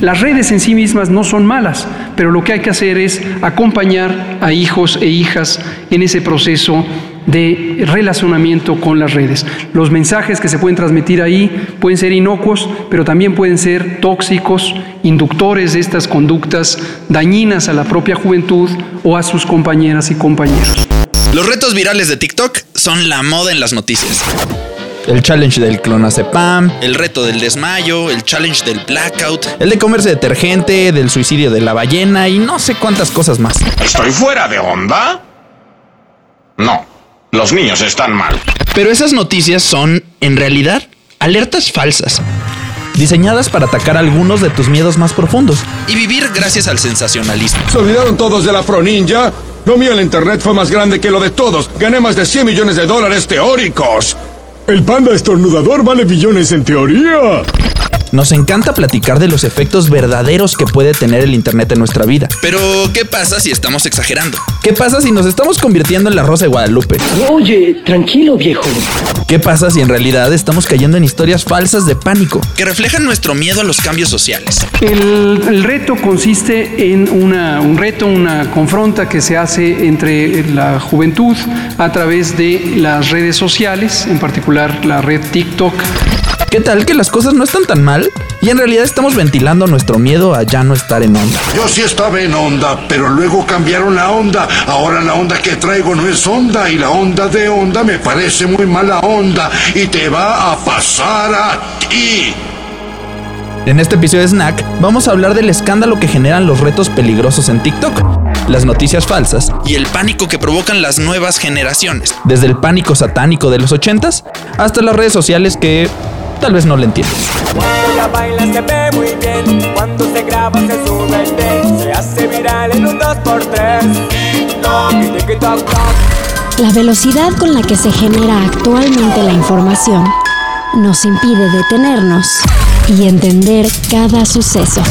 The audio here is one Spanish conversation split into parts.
Las redes en sí mismas no son malas, pero lo que hay que hacer es acompañar a hijos e hijas en ese proceso de relacionamiento con las redes. Los mensajes que se pueden transmitir ahí pueden ser inocuos, pero también pueden ser tóxicos, inductores de estas conductas dañinas a la propia juventud o a sus compañeras y compañeros. Los retos virales de TikTok son la moda en las noticias. El challenge del clonazepam, El reto del desmayo, el challenge del blackout. el de comerse detergente, del suicidio de la ballena y no sé cuántas cosas más. ¿Estoy fuera de onda? No, los niños están mal. Pero esas noticias son, en realidad, alertas falsas. Diseñadas para atacar algunos de tus miedos más profundos. Y vivir gracias al sensacionalismo. ¿Se olvidaron todos de la Pro Ninja? Lo mío en internet fue más grande que lo de todos. Gané más de 100 millones de dólares teóricos. El panda estornudador vale billones en teoría. Nos encanta platicar de los efectos verdaderos que puede tener el Internet en nuestra vida. Pero, ¿qué pasa si estamos exagerando? ¿Qué pasa si nos estamos convirtiendo en la Rosa de Guadalupe? Oye, tranquilo, viejo. ¿Qué pasa si en realidad estamos cayendo en historias falsas de pánico? Que reflejan nuestro miedo a los cambios sociales. El, el reto consiste en una, un reto, una confronta que se hace entre la juventud a través de las redes sociales, en particular la red TikTok. ¿Qué tal que las cosas no están tan mal? Y en realidad estamos ventilando nuestro miedo a ya no estar en onda. Yo sí estaba en onda, pero luego cambiaron la onda. Ahora la onda que traigo no es onda y la onda de onda me parece muy mala onda y te va a pasar a ti. En este episodio de Snack vamos a hablar del escándalo que generan los retos peligrosos en TikTok, las noticias falsas, Y el pánico que provocan las nuevas generaciones. desde el pánico satánico de los 80s hasta las redes sociales que tal vez no le entienden. Cuando la baila se ve muy bien, cuando se graba se sube el take, se hace viral en un 2x3. TikTok y TikTok, toc. La velocidad con la que se genera actualmente la información nos impide detenernos y entender cada suceso.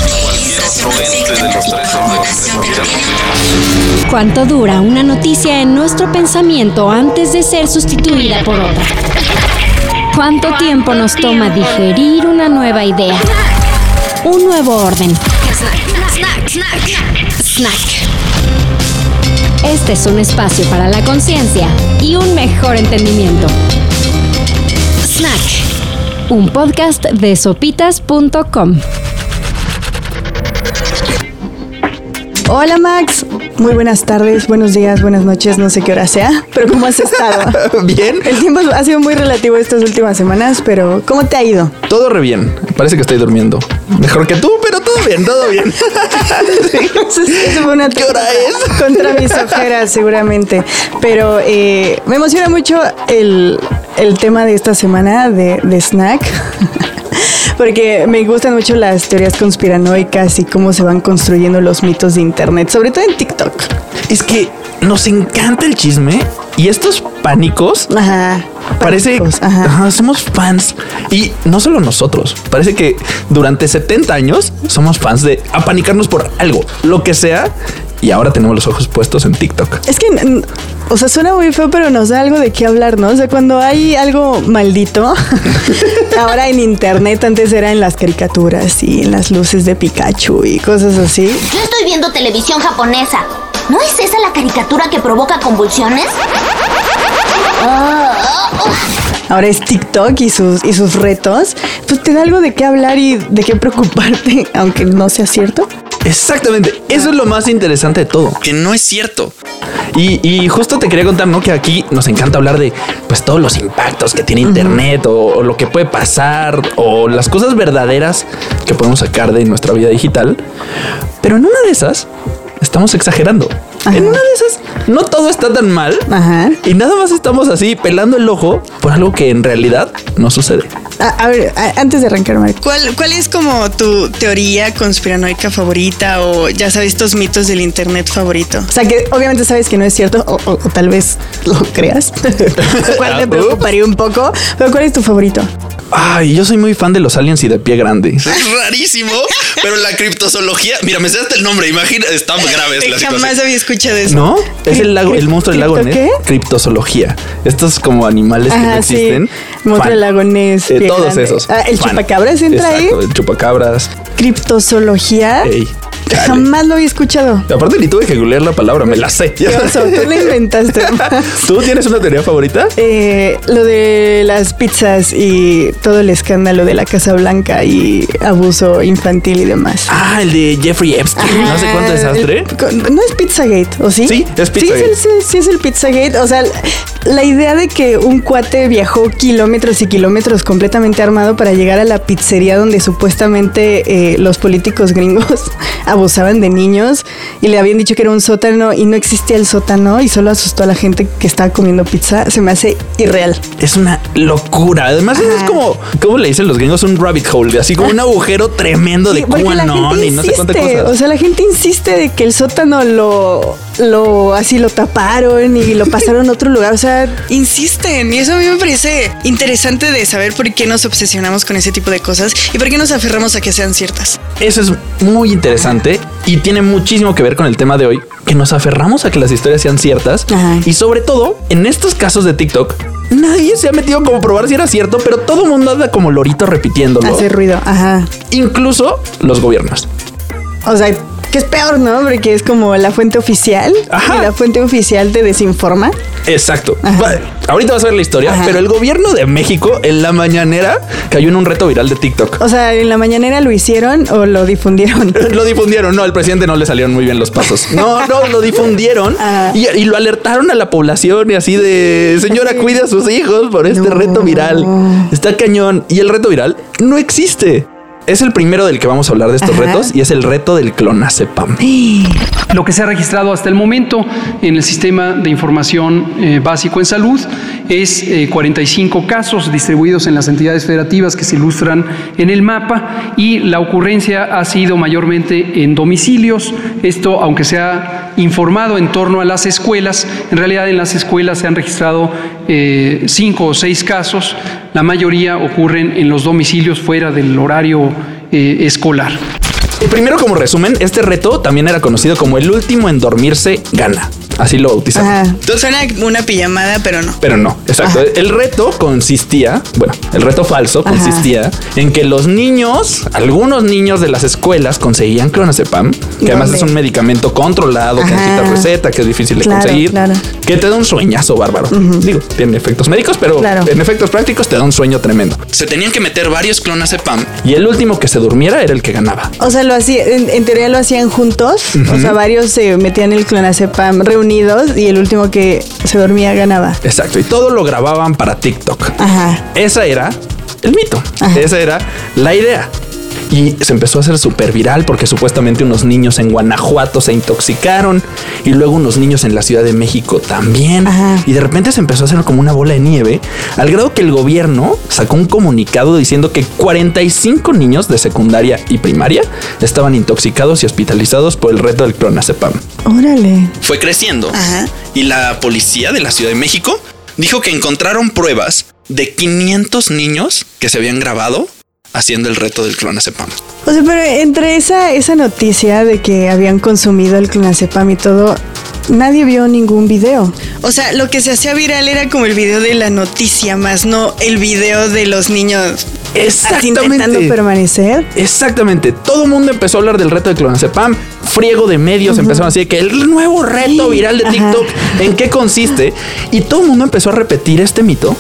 ¿Cuánto dura una noticia en nuestro pensamiento antes de ser sustituida por otra? ¿Cuánto tiempo nos toma digerir una nueva idea? Un nuevo orden. Snack. Este es un espacio para la conciencia y un mejor entendimiento. Snack. Un podcast de sopitas.com. Hola Max, muy buenas tardes, buenos días, buenas noches, no sé qué hora sea, pero ¿cómo has estado? Bien, El tiempo ha sido muy relativo estas últimas semanas, pero ¿cómo te ha ido? todo re bien. Parece que estoy durmiendo. Mejor que tú, pero todo bien, todo bien. Eso, eso fue una ¿Qué hora es? contra mis ojeras seguramente, pero eh, me emociona mucho el, el tema de esta semana de, de Snack. Porque me gustan mucho las teorías conspiranoicas y cómo se van construyendo los mitos de internet, sobre todo en TikTok. Es que nos encanta el chisme y estos pánicos Ajá. Parece, Pánicos, ajá. ajá, somos fans y no solo nosotros. Parece que durante 70 años somos fans de apanicarnos por algo, lo que sea. Y ahora tenemos los ojos puestos en TikTok. Es que, o sea, suena muy feo, pero nos da algo de qué hablar, ¿no? O sea, cuando hay algo maldito, ahora en internet, antes era en las caricaturas y en las luces de Pikachu y cosas así. Yo estoy viendo televisión japonesa. ¿No es esa la caricatura que provoca convulsiones? Ahora es TikTok y sus, y sus retos. Pues te da algo de qué hablar y de qué preocuparte, aunque no sea cierto. Exactamente. Eso es lo más interesante de todo. Que no es cierto. Y, y justo te quería contar, ¿no? Que aquí nos encanta hablar de pues todos los impactos que tiene Internet o, o lo que puede pasar o las cosas verdaderas que podemos sacar de nuestra vida digital. Pero en una de esas estamos exagerando. Ajá. En una de esas no todo está tan mal Ajá. y nada más estamos así pelando el ojo por algo que en realidad no sucede. A, a ver, a- antes de arrancarme, ¿cuál, ¿cuál es como tu teoría conspiranoica favorita o ya sabes estos mitos del internet favorito? O sea, que obviamente sabes que no es cierto o, o- o tal vez lo creas, lo cual me preocuparía un poco, pero ¿cuál es tu favorito? Ay, yo soy muy fan de los aliens y de pie grande. Es rarísimo, pero la criptozoología, mira, me sé hasta el nombre, imagina, está grave la Jamás situación. había escuchado eso. ¿No? Es el lago, el monstruo del lago ¿Cripto Ness. qué? Criptozoología. Estos como animales que no existen. Monstruo del lago Ness, Eh, todos grande. esos. Ah, ¿el Fan. chupacabras entra ahí? El chupacabras. Criptozoología. Jamás lo había escuchado. Aparte ni tuve que googlear la palabra, me la sé. Qué oso, tú la inventaste. ¿Tú tienes una teoría favorita? Eh, lo de las pizzas y todo el escándalo de la Casa Blanca y abuso infantil y demás. Ah, el de Jeffrey Epstein. no sé cuánto desastre. Con- no es Pizzagate, ¿o sí? Sí, es Pizzagate. sí, sí es el Pizzagate. O sea, la idea de que un cuate viajó kilómetros y kilómetros completamente armado para llegar a la pizzería donde supuestamente eh, los políticos gringos abusaban de niños y le habían dicho que era un sótano y no existía el sótano y solo asustó a la gente que estaba comiendo pizza, se me hace irreal. Es una locura. Además, es como, ¿cómo le dicen los gringos? Un rabbit hole, así como un agujero tremendo de Sí, porque QAnon gente y no sé cuántas insiste, cosas. O sea, la gente insiste de que el sótano lo, lo así lo taparon y lo pasaron a otro lugar. O sea, insisten. Y eso a mí me parece interesante de saber por qué nos obsesionamos con ese tipo de cosas y por qué nos aferramos a que sean ciertas. Eso es muy interesante y tiene muchísimo que ver con el tema de hoy, que nos aferramos a que las historias sean ciertas Ajá. y sobre todo en estos casos de TikTok. Nadie se ha metido como probar si era cierto, pero todo el mundo anda como lorito repitiéndolo. Hace ruido. Ajá. Incluso los gobiernos. O sea, que es peor, ¿no? Porque es como la fuente oficial Ajá. y la fuente oficial te desinforma. Exacto. Ajá. Va- Ahorita vas a ver la historia, Ajá. pero el gobierno de México en la mañanera cayó en un reto viral de TikTok. O sea, en la mañanera lo hicieron o lo difundieron. Lo difundieron, no, al presidente no le salieron muy bien los pasos. No, no, lo difundieron y, y lo alertaron a la población y así de, señora, cuide a sus hijos por este No. reto viral. Está cañón. Y el reto viral no existe. Es el primero del que vamos a hablar de estos Ajá. retos y es el reto del clonazepam. Lo que se ha registrado hasta el momento en el sistema de información eh, básico en salud es eh, 45 casos distribuidos en las entidades federativas que se ilustran en el mapa y la ocurrencia ha sido mayormente en domicilios. Esto, aunque se ha informado en torno a las escuelas, en realidad en las escuelas se han registrado eh, cinco o seis casos. La mayoría ocurren en los domicilios fuera del horario eh, escolar. Primero, como resumen, este reto también era conocido como el último en dormirse gana. Así lo bautizaron. Ajá. Suena una pijamada, pero no. Pero no, exacto. El reto consistía, bueno, el reto falso consistía en que los niños, algunos niños de las escuelas conseguían clonazepam, que además es un medicamento controlado, que necesita receta, que es difícil de Claro, conseguir, claro. que te da un sueñazo bárbaro. Digo, tiene efectos médicos, pero Claro. en efectos prácticos te da un sueño tremendo. Se tenían que meter varios clonazepam Y el último que se durmiera era el que ganaba. O sea, lo hacía, en, en teoría lo hacían juntos. O sea, varios se metían el clonazepam y el último que se dormía ganaba. Exacto. Y todo lo grababan para TikTok. Ajá. Esa era el mito. Ajá. Esa era la idea. Y se empezó a hacer súper viral porque supuestamente unos niños en Guanajuato se intoxicaron y luego unos niños en la Ciudad de México también. Ajá. Y de repente se empezó a hacer como una bola de nieve, al grado que el gobierno sacó un comunicado diciendo que 45 niños de secundaria y primaria estaban intoxicados y hospitalizados por el reto del clonazepam. Órale. fue creciendo Ajá. y la policía de la Ciudad de México dijo que encontraron pruebas de 500 niños que se habían grabado haciendo el reto del clonazepam. O sea, pero entre esa, esa noticia de que habían consumido el clonazepam y todo, nadie vio ningún video. O sea, lo que se hacía viral era como el video de la noticia, más no el video de los niños así intentando permanecer. Exactamente. Todo el mundo empezó a hablar del reto de clonazepam. Friego de medios empezaron a decir que el nuevo reto viral de Ajá. TikTok, ¿en qué consiste? Y todo el mundo empezó a repetir este mito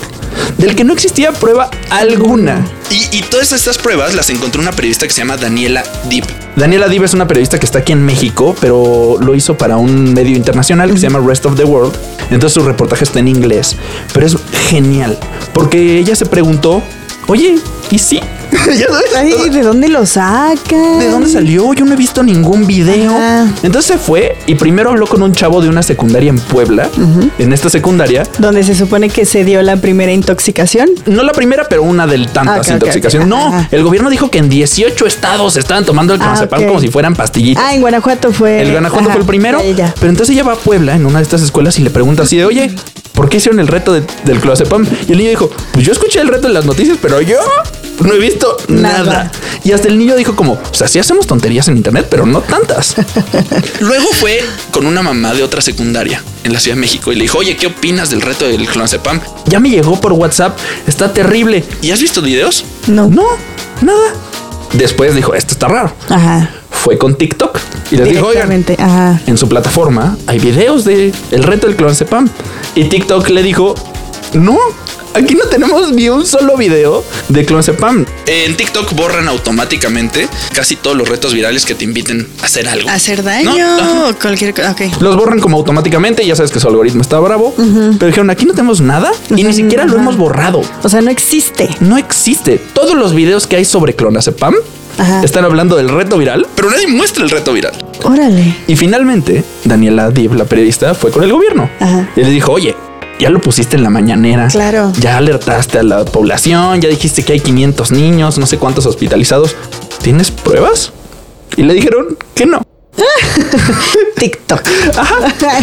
del que no existía prueba alguna. Y, y todas estas pruebas las encontró una periodista que se llama Daniela Deep. Daniela Div es una periodista que está aquí en México, pero lo hizo para un medio internacional que se llama Rest of the World. Entonces su reportaje está en inglés, pero es genial porque ella se preguntó, oye, ¿y sí? Ya sabes, Ay, ¿de dónde lo sacan? ¿De dónde salió? Yo no he visto ningún video. Entonces se fue y primero habló con un chavo de una secundaria en Puebla. En esta secundaria. Donde se supone que se dio la primera intoxicación. No la primera, pero una de tantas Ah, ok, ok, intoxicaciones. No, el gobierno dijo que en 18 estados estaban tomando el Ah, clonazepam como si fueran pastillitas. Ah, en Guanajuato fue. El Guanajuato Ajá, fue el primero. ya, ya, ya. Pero entonces ella va a Puebla en una de estas escuelas y le pregunta así de, oye, ¿por qué hicieron el reto de- del clonazepam? Y el niño dijo, pues yo escuché el reto en las noticias, pero yo no he visto nada. Nada. Y hasta el niño dijo como, o sea, sí hacemos tonterías en internet, pero no tantas. Luego fue con una mamá de otra secundaria en la Ciudad de México y le dijo, oye, ¿qué opinas del reto del clonazepam? ya me llegó por WhatsApp, está terrible. ¿Y has visto videos? No. No, nada. Después dijo, esto está raro. Ajá. Fue con TikTok y les dijo, oigan. Ajá. en su plataforma hay videos de el reto del clonazepam. Y TikTok le dijo, no, aquí no tenemos ni un solo video de clonazepam. En TikTok borran automáticamente casi todos los retos virales que te inviten a hacer algo. ¿Hacer daño No, o cualquier cosa? Ok. Los borran como automáticamente, ya sabes que su algoritmo está bravo. Pero dijeron, aquí no tenemos nada y ni siquiera lo hemos borrado. O sea, no existe. No existe. Todos los videos que hay sobre clonazepam Ajá. están hablando del reto viral. Pero nadie muestra el reto viral. Órale. Y finalmente, Daniela Div, la periodista, fue con el gobierno Ajá. y le dijo, oye, ya lo pusiste en la mañanera. Claro. Ya alertaste a la población, ya dijiste que hay 500 niños, no sé cuántos hospitalizados. ¿Tienes pruebas? Y le dijeron que no. TikTok. Ajá.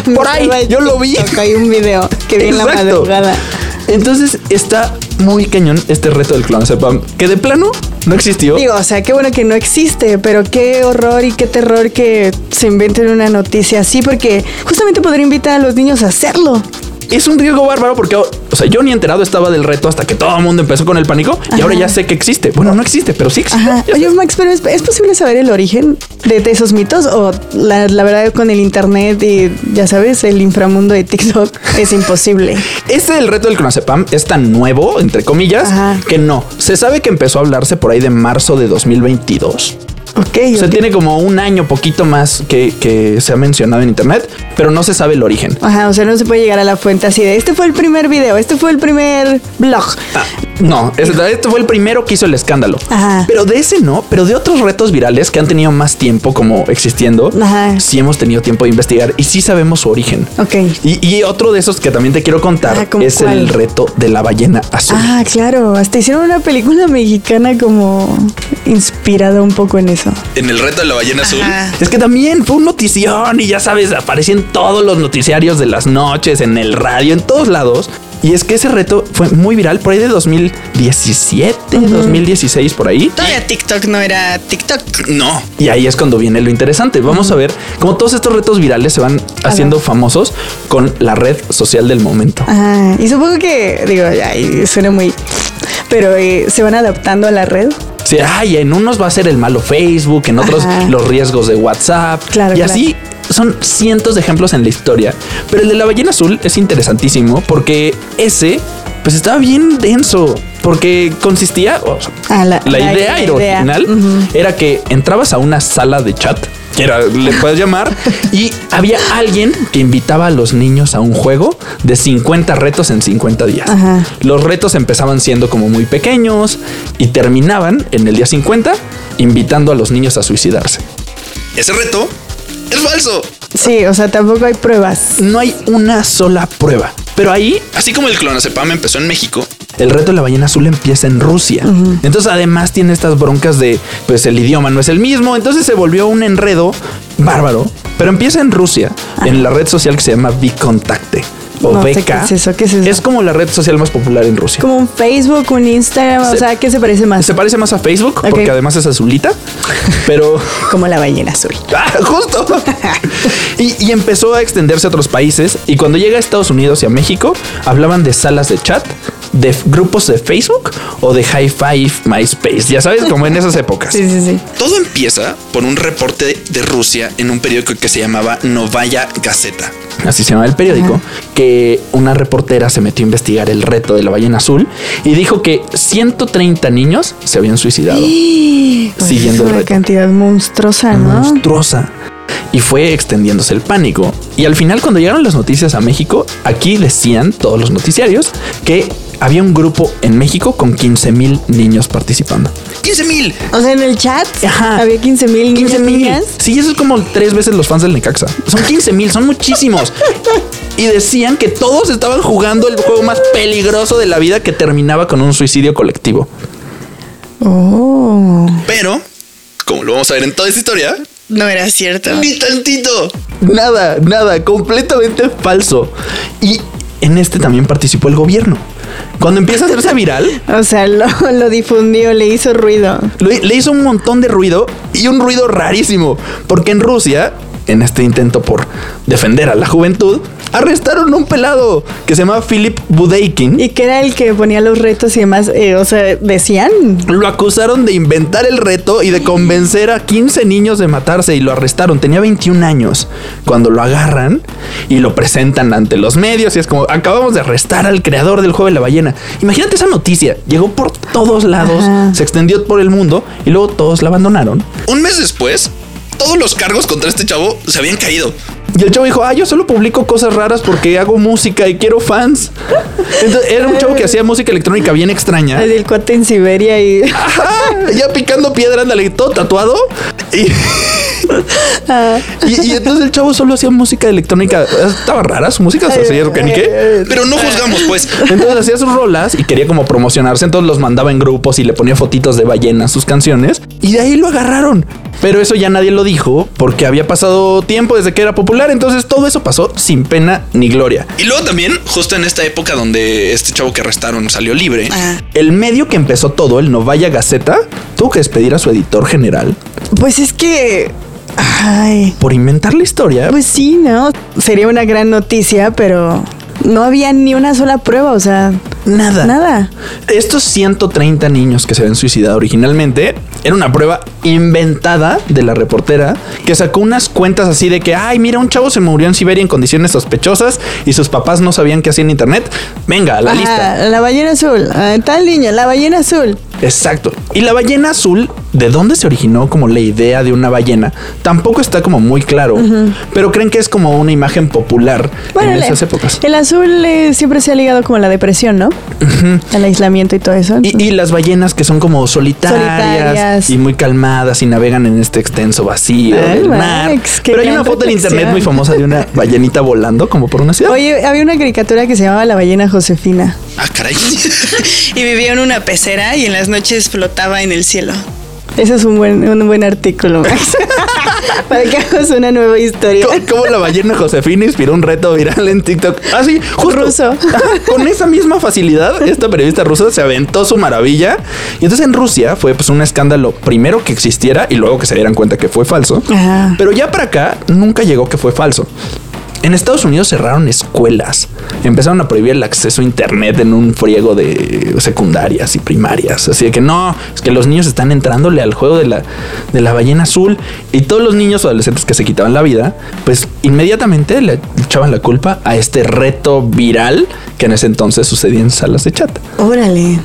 Por ahí, yo lo vi. Hay un video que vi en la madrugada. Entonces está muy cañón este reto del clonazepam, que de plano no existió. Digo, o sea, qué bueno que no existe, pero qué horror y qué terror que se inventen una noticia así, porque justamente podría invitar a los niños a hacerlo. Es un riesgo bárbaro porque, o sea, yo ni enterado estaba del reto hasta que todo el mundo empezó con el pánico y ahora ya sé que existe. Bueno, no existe, pero sí existe. Ajá. Oye. Max, pero ¿es, es posible saber el origen de, de esos mitos? O la, la verdad con el internet y ya sabes, el inframundo de TikTok es imposible. Este del reto del clonazepam es tan nuevo, entre comillas, Ajá. que no. Se sabe que empezó a hablarse por ahí de marzo de 2022. O sea, tiene como un año poquito más que, que se ha mencionado en internet, pero no se sabe el origen. Ajá, o sea, no se puede llegar a la fuente así de este fue el primer video, este fue el primer blog. Ah, no, este, este fue el primero que hizo el escándalo. Ajá. Pero de ese no, pero de otros retos virales que han tenido más tiempo como existiendo, Ajá. sí hemos tenido tiempo de investigar y sí sabemos su origen. Ok. Y, y otro de esos que también te quiero contar Ah, ¿cómo es cuál? el reto de la ballena azul. Ah, claro, hasta hicieron una película mexicana como inspirada un poco en eso. En el reto de la ballena azul. Es que también fue un notición y ya sabes, aparecían todos los noticiarios de las noches, en el radio, en todos lados. Y es que ese reto fue muy viral por ahí de 2017, 2016, por ahí. Todavía TikTok no era TikTok. No. Y ahí es cuando viene lo interesante. Vamos a ver cómo todos estos retos virales se van haciendo famosos con la red social del momento. Ajá, y supongo que, digo, ay, suena muy... Pero eh, se van adaptando a la red. Sí, ay, en unos va a ser el malo Facebook, en otros Ajá. los riesgos de WhatsApp. Claro, y claro. así son cientos de ejemplos en la historia. Pero el de la ballena azul es interesantísimo porque ese, pues estaba bien denso. Porque consistía, o sea, Ah, la, idea original era que entrabas a una sala de chat, era, le puedes llamar, y había alguien que invitaba a los niños a un juego de 50 retos en 50 días. Ajá. Los retos empezaban siendo como muy pequeños y terminaban en el día 50 invitando a los niños a suicidarse. Ese reto es falso. Sí, o sea, tampoco hay pruebas. No hay una sola prueba, pero ahí Así como el clonazepam empezó en México, el reto de la ballena azul empieza en Rusia. Entonces además tiene estas broncas de, pues el idioma no es el mismo, entonces se volvió un enredo bárbaro, pero empieza en Rusia, en la red social que se llama Vkontakte o No sé qué es eso, ¿qué es eso? como la red social más popular en Rusia. Como un Facebook, un Instagram, o Se- sea, ¿qué se parece más? Se parece más a Facebook Ok. porque además es azulita, pero Como la ballena azul. Ah, justo. y, y empezó a extenderse a otros países. Y cuando llega a Estados Unidos y a México, hablaban de salas de chat, de grupos de Facebook o de High Five, MySpace. Ya sabes, como en esas épocas. Sí, sí, sí. todo empieza por un reporte de Rusia en un periódico que se llamaba Novaya Gazeta. Así se llama el periódico, que una reportera se metió a investigar el reto de la ballena azul y dijo que 130 niños se habían suicidado. Siguiendo el una reto. cantidad monstruosa, ¿no? monstruosa. Y fue extendiéndose el pánico. Y al final, cuando llegaron las noticias a México, aquí decían todos los noticiarios que había un grupo en México con 15 mil niños participando. 15 mil. O sea, en el chat había 15 mil 15 niños, mil. niñas. Sí, eso es como tres veces los fans del Necaxa. Son 15 mil, son muchísimos. Y decían que todos estaban jugando el juego más peligroso de la vida que terminaba con un suicidio colectivo. Oh. Pero, como lo vamos a ver en toda esta historia, No era cierto. ni tantito. Nada, nada, completamente falso. Y en este también participó el gobierno. Cuando empieza a hacerse viral, O sea, lo, lo difundió, le hizo ruido. le hizo un montón de ruido y un ruido rarísimo. Porque en Rusia, en este intento por defender a la juventud, arrestaron a un pelado que se llama Philip Budeikin. Y que era el que ponía los retos y demás. eh, o sea, decían. Lo acusaron de inventar el reto y de convencer a 15 niños de matarse y lo arrestaron. Tenía 21 años. Cuando lo agarran y lo presentan ante los medios y es como, acabamos de arrestar al creador del juego de la ballena. Imagínate esa noticia. Llegó por todos lados, Ajá. se extendió por el mundo y luego todos la abandonaron. Un mes después, todos los cargos contra este chavo se habían caído. Y el chavo dijo, ah, yo solo publico cosas raras porque hago música y quiero fans. Entonces, era un chavo que hacía música electrónica bien extraña. El cuate en Siberia y. Ajá, ya picando piedra, ándale, todo tatuado. Y. y, y entonces el chavo solo hacía música electrónica. Estaba rara su música, o sea, hacía que ni qué. Pero no juzgamos, pues. Entonces hacía sus rolas y quería como promocionarse. Entonces los mandaba en grupos y le ponía fotitos de ballenas sus canciones. Y de ahí lo agarraron. Pero eso ya nadie lo dijo porque había pasado tiempo desde que era popular. Entonces todo eso pasó sin pena ni gloria. Y luego también, justo en esta época donde este chavo que arrestaron salió libre, Ah, El medio que empezó todo, el Novaya Gaceta, tuvo que despedir a su editor general Pues es que. Ay. por inventar la historia. Pues sí, ¿no? Sería una gran noticia, pero no había ni una sola prueba, o sea, Nada. nada. Estos 130 niños que se habían suicidado originalmente era una prueba inventada de la reportera que sacó unas cuentas así de que, ay, mira, un chavo se murió en Siberia en condiciones sospechosas y sus papás no sabían qué hacía en internet. Venga, la Ajá, lista. La ballena azul. Ah, tal niño, la ballena azul. Exacto. Y la ballena azul, ¿de dónde se originó como la idea de una ballena? Tampoco está como muy claro, pero creen que es como una imagen popular Bueno, en el, esas épocas. el azul eh, siempre se ha ligado como a la depresión, ¿no? Al aislamiento y todo eso. Y, y las ballenas que son como solitarias, Solitarias. y muy calmadas y navegan en este extenso vacío Ay, del mar. Pero hay una foto en internet muy famosa de una ballenita volando como por una ciudad. Oye, había una caricatura que se llamaba La ballena Josefina. Ah, caray. y vivía en una pecera y en las noches flotaba en el cielo. Ese es un buen, un buen artículo, Max. Para que hagamos una nueva historia. ¿Cómo, cómo la ballena Josefina inspiró un reto viral en TikTok? Ah, sí, justo. Ruso. Con esa misma facilidad, esta periodista rusa se aventó su maravilla. Y entonces en Rusia fue pues un escándalo primero que existiera y luego que se dieran cuenta que fue falso. Ajá. Pero ya para acá nunca llegó que fue falso. En Estados Unidos cerraron escuelas. Empezaron a prohibir el acceso a internet en un friego de secundarias y primarias. Así que no, es que los niños están entrándole al juego de la, de la ballena azul. Y todos los niños o adolescentes que se quitaban la vida, pues inmediatamente le echaban la culpa a este reto viral que en ese entonces sucedía en salas de chat. Órale.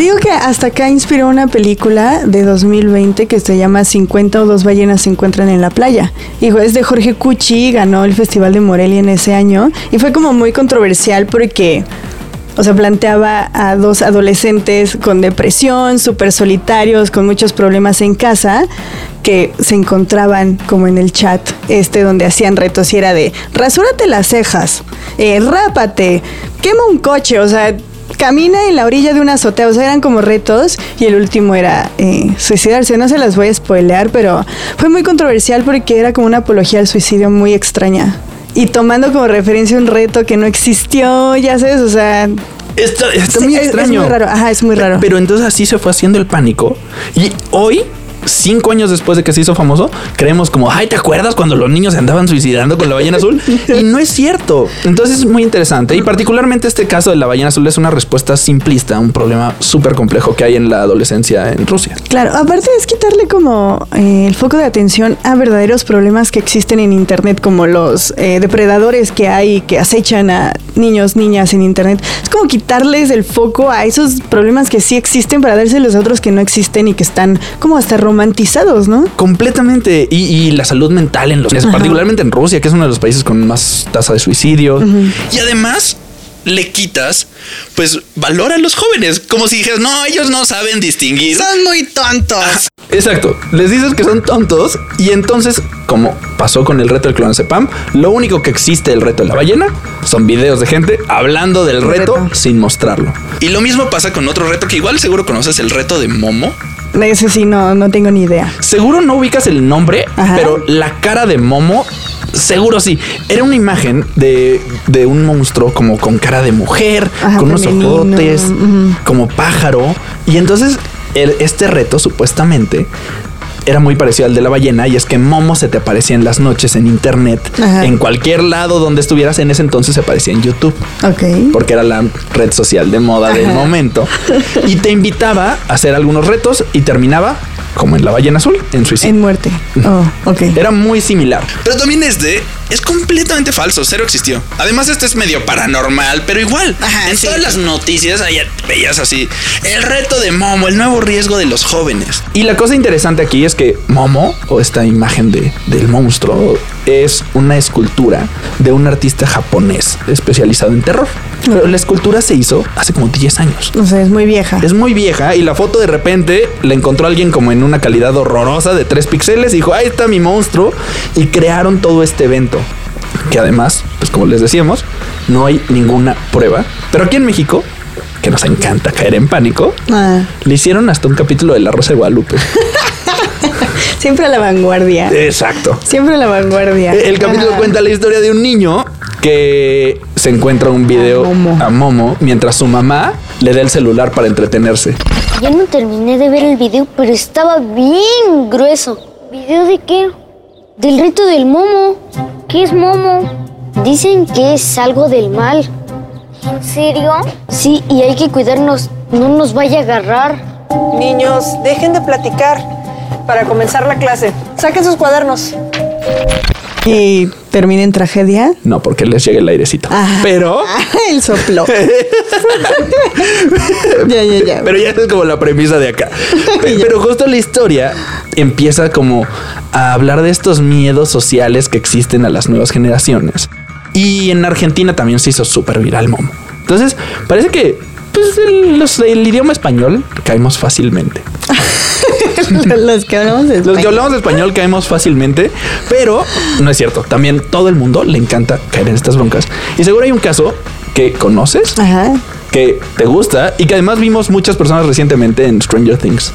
Digo que hasta acá inspiró una película de 2020 que se llama 50 o dos ballenas se encuentran en la playa. Hijo, es de Jorge Cuchi, ganó el Festival de Morelia en ese año y fue como muy controversial porque, o sea, planteaba a dos adolescentes con depresión, súper solitarios, con muchos problemas en casa que se encontraban como en el chat este donde hacían retos y era de rasúrate las cejas, eh, rápate, quema un coche, o sea, camina en la orilla de una azotea, o sea, eran como retos y el último era eh, suicidarse. No se las voy a spoilear, pero fue muy controversial porque era como una apología al suicidio muy extraña. Y tomando como referencia un reto que no existió, ya sabes, o sea... Está, está Sí, muy es- es extraño. muy raro, ajá, es muy raro. Pero entonces así se fue haciendo el pánico. Y hoy, cinco años después de que se hizo famoso, creemos como, ay, ¿te acuerdas cuando los niños se andaban suicidando con la ballena azul? y no es cierto. Entonces es muy interesante. Y particularmente este caso de la ballena azul es una respuesta simplista a un problema súper complejo que hay en la adolescencia en Rusia. Claro, aparte es quitarle como eh, el foco de atención a verdaderos problemas que existen en Internet, como los eh, depredadores que hay que acechan a niños, niñas en Internet. Es como quitarles el foco a esos problemas que sí existen para dárselos a otros que no existen y que están como hasta romantizados, ¿no? Completamente. Y, y la salud mental en los, particularmente en Rusia, que es uno de los países con más tasa de suicidio. Y además, le quitas, pues, valor a los jóvenes. Como si dijeras, no, ellos no saben distinguir. Son muy tontos. Exacto. Les dices que son tontos y entonces, como pasó con el reto del clonazepam, lo único que existe del reto de la ballena son videos de gente hablando del reto, Reto. sin mostrarlo. Y lo mismo pasa con otro reto que igual seguro conoces, el reto de Momo. Ese sí, no, no tengo ni idea. Seguro no ubicas el nombre, Ajá. pero la cara de Momo, seguro sí. Era una imagen de, de un monstruo como con cara de mujer, Ajá, con unos femenino, ojotes, como pájaro. Y entonces el- este reto supuestamente era muy parecido al de la ballena y es que Momo se te aparecía en las noches en internet, Ajá. en cualquier lado donde estuvieras en ese entonces se aparecía en YouTube Ok. porque era la red social de moda del momento. Y te invitaba a hacer algunos retos y terminaba como en la ballena azul, en suicidio. En muerte. Oh, ok. Era muy similar. Pero también es de. Es completamente falso, cero existió. Además, este es medio paranormal, pero igual. Ajá, en sí. todas las noticias ahí veías así. El reto de Momo, el nuevo riesgo de los jóvenes. Y la cosa interesante aquí es que Momo, o esta imagen de, del monstruo, es una escultura de un artista japonés especializado en terror. Pero la escultura se hizo hace como 10 años. O sea, es muy vieja. Es muy vieja y la foto de repente la encontró alguien como en una calidad horrorosa de 3 píxeles y dijo, ahí está mi monstruo. Y crearon todo este evento. Que además, pues como les decíamos, no hay ninguna prueba. Pero aquí en México, que nos encanta caer en pánico, Ah, le hicieron hasta un capítulo de La Rosa de Guadalupe. siempre a la vanguardia. Exacto. Siempre a la vanguardia. El capítulo cuenta la historia de un niño que se encuentra un video A Momo. a Momo mientras su mamá le da el celular para entretenerse. Ya no terminé de ver el video, pero estaba bien grueso. ¿Video de qué? Del reto del momo. ¿Qué es momo? Dicen que es algo del mal. ¿En serio? Sí, y hay que cuidarnos. No nos vaya a agarrar. Niños, dejen de platicar para comenzar la clase. Saquen sus cuadernos. Y termina en tragedia. No, porque les llega el airecito. Ah. Pero, El soplo. ya, ya, ya. pero ya es como la premisa de acá. Pe- Pero justo la historia empieza como a hablar de estos miedos sociales que existen a las nuevas generaciones. Y en Argentina también se hizo súper viral Momo. Entonces, parece que pues, el, los- el idioma español caemos fácilmente. Los que hablamos Los que hablamos español caemos fácilmente, pero no es cierto. También todo el mundo le encanta caer en estas broncas. Y seguro hay un caso que conoces, Ajá. que te gusta y que además vimos muchas personas recientemente en Stranger Things.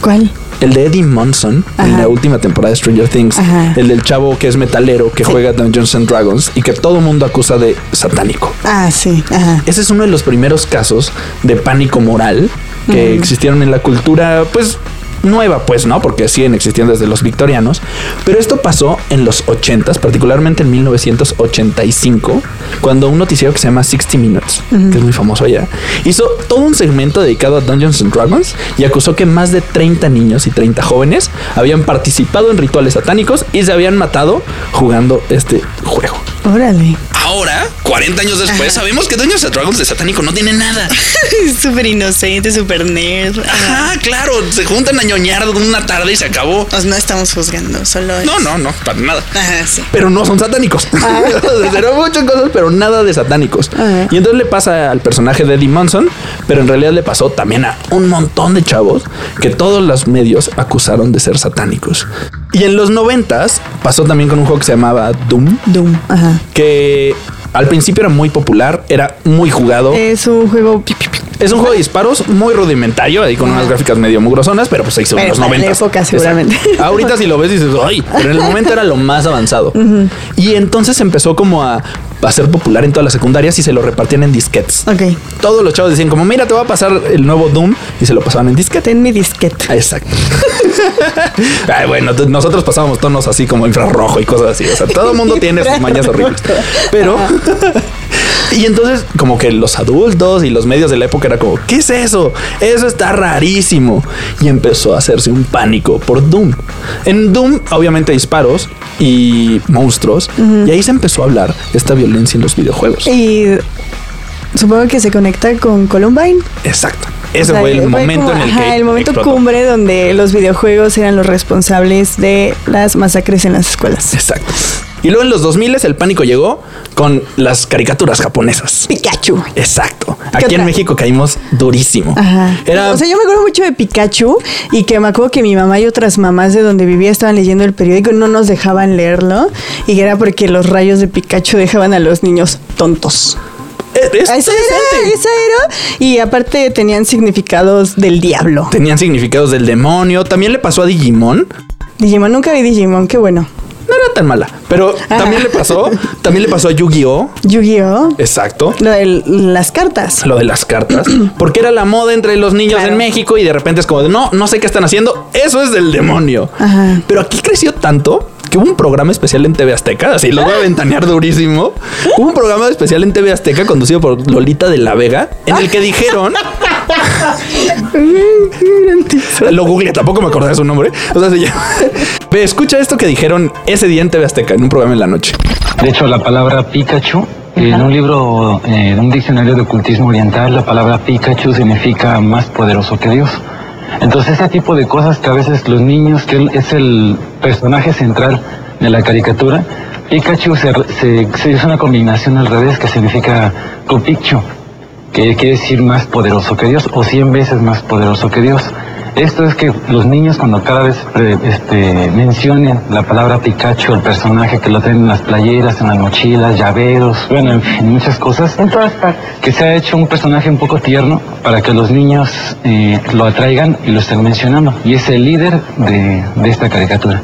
¿Cuál? El de Eddie Munson en la última temporada de Stranger Things. Ajá. El del chavo que es metalero, que juega Dungeons and Dragons y que todo el mundo acusa de satánico. Ah, sí. Ajá. Ese es uno de los primeros casos de pánico moral que existieron en la cultura, pues nueva, pues, ¿no? Porque siguen existiendo desde los victorianos. Pero esto pasó en los 80s, particularmente en 1985, cuando un noticiero que se llama 60 Minutes, que es muy famoso allá, hizo todo un segmento dedicado a Dungeons and Dragons y acusó que más de 30 niños y 30 jóvenes habían participado en rituales satánicos y se habían matado jugando este juego. Órale. Ahora, 40 años después, sabemos que Dungeons and Dragons de satánico no tiene nada. Súper inocente, súper nerd. Ajá, claro, se juntan a ñoñar una tarde y se acabó. Pues no estamos juzgando, solo. es- No, no, no, para nada. Ajá, sí. pero no son satánicos. Serán muchas cosas, pero nada de satánicos. Ajá. Y entonces le pasa al personaje de Eddie Munson, pero en realidad le pasó también a un montón de chavos que todos los medios acusaron de ser satánicos. Y en los noventas pasó también con un juego que se llamaba Doom, Doom. Ajá. que al principio era muy popular, era muy jugado. Es un juego. Es un juego de disparos muy rudimentario, ahí con unas gráficas medio mugrosonas, pero pues se hizo en Pero los para la 90. época, seguramente. Ahorita si lo ves dices, ay, pero en el momento era lo más avanzado. Y entonces empezó como a, a ser popular en todas las secundarias y se lo repartían en disquetes. Ok. Todos los chavos decían como, mira, te va a pasar el nuevo Doom y se lo pasaban en disquete. Ten mi disquete. Exacto. Ay, bueno, nosotros pasábamos tonos así como infrarrojo y cosas así. O sea, todo el mundo tiene sus mañas horribles. Pero... Y entonces como que los adultos y los medios de la época era como, ¿qué es eso? Eso está rarísimo. Y empezó a hacerse un pánico por Doom. En Doom obviamente hay disparos y monstruos. Y ahí se empezó a hablar de esta violencia en los videojuegos. Y supongo que se conecta con Columbine. Exacto. Ese O sea, fue el momento como, en el ajá, que... el momento explotó. cumbre donde los videojuegos eran los responsables de las masacres en las escuelas. Exacto. Y luego en los 2000 el pánico llegó con las caricaturas japonesas. Pikachu. Exacto. ¿Qué Aquí en? México caímos durísimo. Ajá. Era O sea, yo me acuerdo mucho de Pikachu y que me acuerdo que mi mamá y otras mamás de donde vivía estaban leyendo el periódico y no nos dejaban leerlo y que era porque los rayos de Pikachu dejaban a los niños tontos. es esa era, esa era. Y aparte tenían significados del diablo. tenían significados del demonio. También le pasó a Digimon. Digimon, nunca vi Digimon, qué bueno. Era tan mala, pero también le pasó, también le pasó a Yu-Gi-Oh. Yu-Gi-Oh. Exacto. Lo de las cartas. Lo de las cartas, porque era la moda entre los niños en México y de repente es como de no, no sé qué están haciendo, eso es del demonio. Ajá. Pero aquí creció tanto que hubo un programa especial en TV Azteca, así lo voy a ventanear durísimo. Hubo un programa especial en TV Azteca conducido por Lolita de la Vega, en el que dijeron. lo googleé, tampoco me acordé de su nombre. O sea, se llama- Ve, escucha esto que dijeron ese día en TV Azteca, en un programa en la noche. De hecho, la palabra Pikachu, en un libro, eh, en un diccionario de ocultismo oriental, la palabra Pikachu significa más poderoso que Dios. Entonces, ese tipo de cosas que a veces los niños, que es el personaje central de la caricatura, Pikachu se, se- se- una combinación al revés que significa Copichu, que quiere decir más poderoso que Dios o cien veces más poderoso que Dios. Esto es que los niños cuando cada vez eh, este, mencionen la palabra Pikachu, el personaje que lo tienen en las playeras, en las mochilas, llaveros, bueno, en fin, muchas cosas. En todas partes. Que se ha hecho un personaje un poco tierno para que los niños eh, lo atraigan y lo estén mencionando. Y es el líder de, de esta caricatura.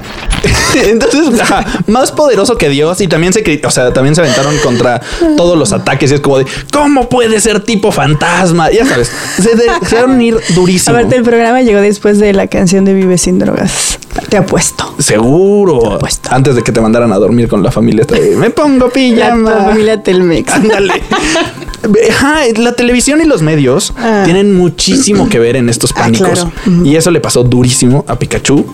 Entonces, ajá, más poderoso que Dios y también se, o sea, también se aventaron contra todos los ataques y es como de ¿cómo puede ser tipo fantasma? Ya sabes, se dejaron ir durísimo. Aparte, el programa llegó después de la canción de Vive sin drogas. Te apuesto. Seguro. Antes de que te mandaran a dormir con la familia. Me pongo pijama. La familia Telmex. Ándale. Ajá, la televisión y los medios Ah. tienen muchísimo que ver en estos pánicos. claro. Y eso le pasó durísimo a Pikachu.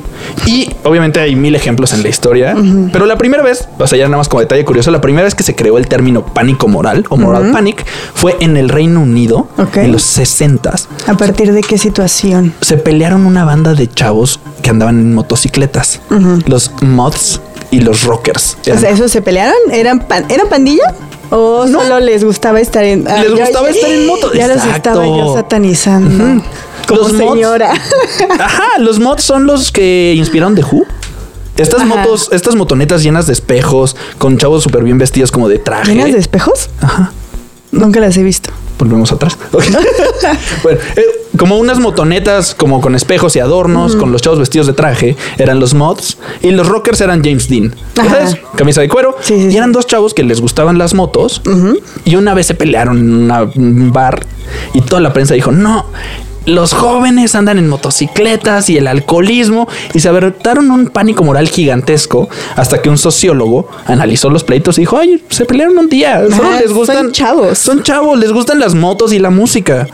Y obviamente hay mil ejemplos en la historia. Pero la primera vez, o sea, ya nada más como detalle curioso, la primera vez que se creó el término pánico moral o moral panic fue en el Reino Unido en los 60 ¿A partir de qué situación? se pelearon una banda de chavos que andaban en motocicletas. Ujú. Los mods y los rockers. O sea, ¿esos se pelearon? ¿Eran, pan- ¿eran pandilla? ¿O solo les gustaba estar en... ah, Les ya- gustaba estar en moto. Ya los estaba yo satanizando. Como Los mods- señora. Ajá, los mods son los que inspiraron de Who. Estas Ajá. motos, estas motonetas llenas de espejos, con chavos súper bien vestidos como de traje. ¿Llenas de espejos? Ajá. Nunca las he visto. Volvemos atrás. Bueno, eh, como unas motonetas como con espejos y adornos, con los chavos vestidos de traje, eran los mods y los rockers eran James Dean. ¿Sabes? Camisa de cuero. y eran dos chavos que les gustaban las motos y una vez se pelearon en una- un bar y toda la prensa dijo, no. Los jóvenes andan en motocicletas y el alcoholismo y se aventaron un pánico moral gigantesco hasta que un sociólogo analizó los pleitos y dijo, ay, se pelearon un día, solo Ah, les gustan son chavos. son chavos, les gustan las motos y la música.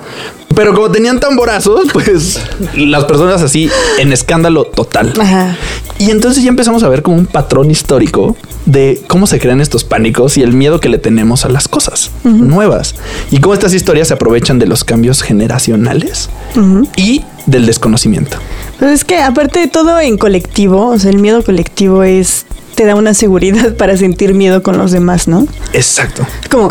Pero como tenían tamborazos, pues las personas así en escándalo total. Ajá. Y entonces ya empezamos a ver como un patrón histórico de cómo se crean estos pánicos y el miedo que le tenemos a las cosas nuevas. Y cómo estas historias se aprovechan de los cambios generacionales y del desconocimiento. Pues es que aparte de todo en colectivo, o sea, el miedo colectivo es te da una seguridad para sentir miedo con los demás, ¿no? Exacto. Como.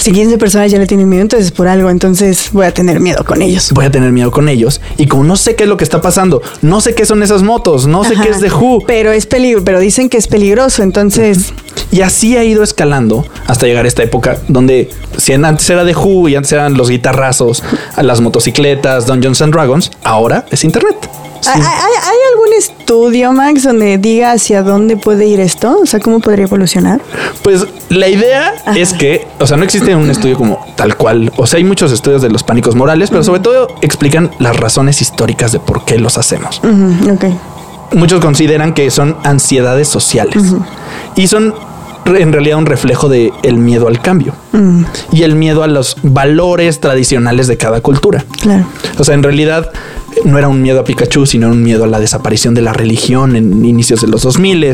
Si 15 personas ya le tienen miedo, entonces por algo, entonces voy a tener miedo con ellos. Voy a tener miedo con ellos y como no sé qué es lo que está pasando, no sé qué son esas motos, no sé Ajá. qué es de Who. Pero es peligro, pero dicen que es peligroso, entonces Y así ha ido escalando hasta llegar a esta época donde si antes era de Who y antes eran los guitarrazos, las motocicletas, Dungeons and Dragons, ahora es Internet. ¿Hay, hay- hay algún estudio, Max, donde diga hacia dónde puede ir esto? O sea, ¿cómo podría evolucionar? Pues la idea es que, o sea, no existe un estudio como tal cual. O sea, hay muchos estudios de los pánicos morales, pero sobre todo explican las razones históricas de por qué los hacemos. Ok. Muchos consideran que son ansiedades sociales y son en realidad un reflejo de el miedo al cambio Mm, y el miedo a los valores tradicionales de cada cultura. claro. O sea, en realidad no era un miedo a Pikachu, sino un miedo a la desaparición de la religión en inicios de los 2000.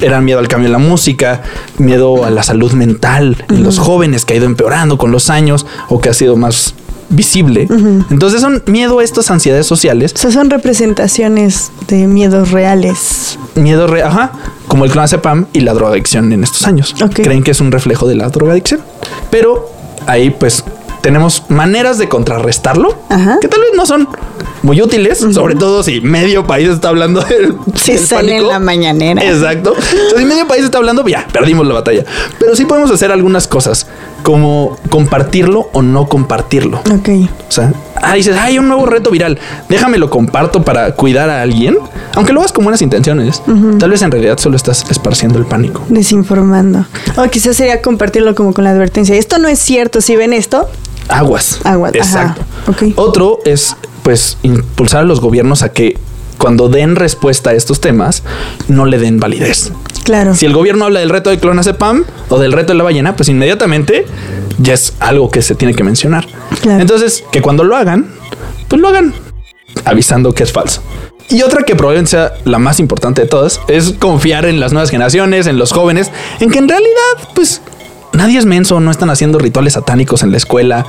Era miedo al cambio en la música, miedo a la salud mental en los jóvenes que ha ido empeorando con los años o que ha sido más visible. Entonces son miedo a estas ansiedades sociales. O sea, son representaciones de miedos reales. Miedo re ajá. como el clonazepam y la drogadicción en estos años. Creen que es un reflejo de la drogadicción. Pero ahí pues tenemos maneras de contrarrestarlo que tal vez no son muy útiles, sobre todo si medio país está hablando del, Si del sale en la mañanera. Exacto. Entonces, si medio país está hablando, ya perdimos la batalla. Pero sí podemos hacer algunas cosas como compartirlo o no compartirlo. Ok. O sea, ah, dices, hay un nuevo reto viral. Déjame lo comparto para cuidar a alguien, aunque lo hagas con buenas intenciones. Tal vez en realidad solo estás esparciendo el pánico. Desinformando. O quizás sería compartirlo como con la advertencia. Esto no es cierto. Si ven esto, Aguas. Aguas, ajá. Exacto. Otro es, pues, impulsar a los gobiernos a que cuando den respuesta a estos temas, no le den validez. claro. Si el gobierno habla del reto de clonazepam o del reto de la ballena, pues inmediatamente ya es algo que se tiene que mencionar. Entonces, que cuando lo hagan, pues lo hagan avisando que es falso. Y otra que probablemente sea la más importante de todas es confiar en las nuevas generaciones, en los jóvenes, en que en realidad, pues nadie es menso, no están haciendo rituales satánicos en la escuela.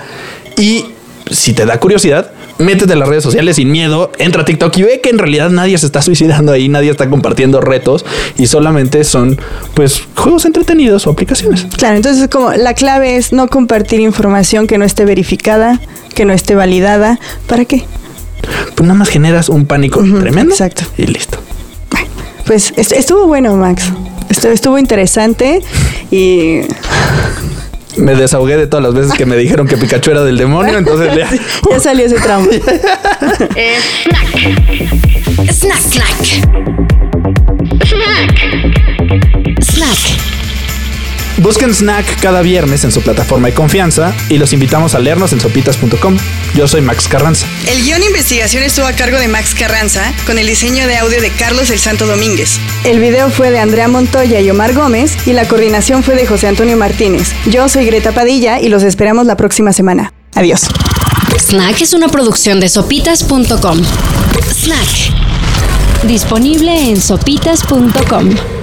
Y si te da curiosidad, métete en las redes sociales sin miedo, entra a TikTok y ve que en realidad nadie se está suicidando ahí, nadie está compartiendo retos y solamente son pues juegos entretenidos o aplicaciones. Claro, entonces como la clave es no compartir información que no esté verificada, que no esté validada. ¿Para qué? Pues nada más generas un pánico tremendo. Exacto. Y listo. Pues est- estuvo bueno, Max. Estu- Estuvo interesante y Me desahogué de todas las veces que me dijeron que Pikachu era del demonio, entonces ya. ya salió ese trauma. Snack, snack. Snack. Busquen Snack cada viernes en su plataforma de confianza y los invitamos a leernos en sopitas.com. Yo soy Max Carranza. El guion de investigación estuvo a cargo de Max Carranza, con el diseño de audio de Carlos El Santo Domínguez. El video fue de Andrea Montoya y Omar Gómez y la coordinación fue de José Antonio Martínez. Yo soy Greta Padilla y los esperamos la próxima semana. Adiós. Snack es una producción de sopitas.com. Snack. Disponible en sopitas.com.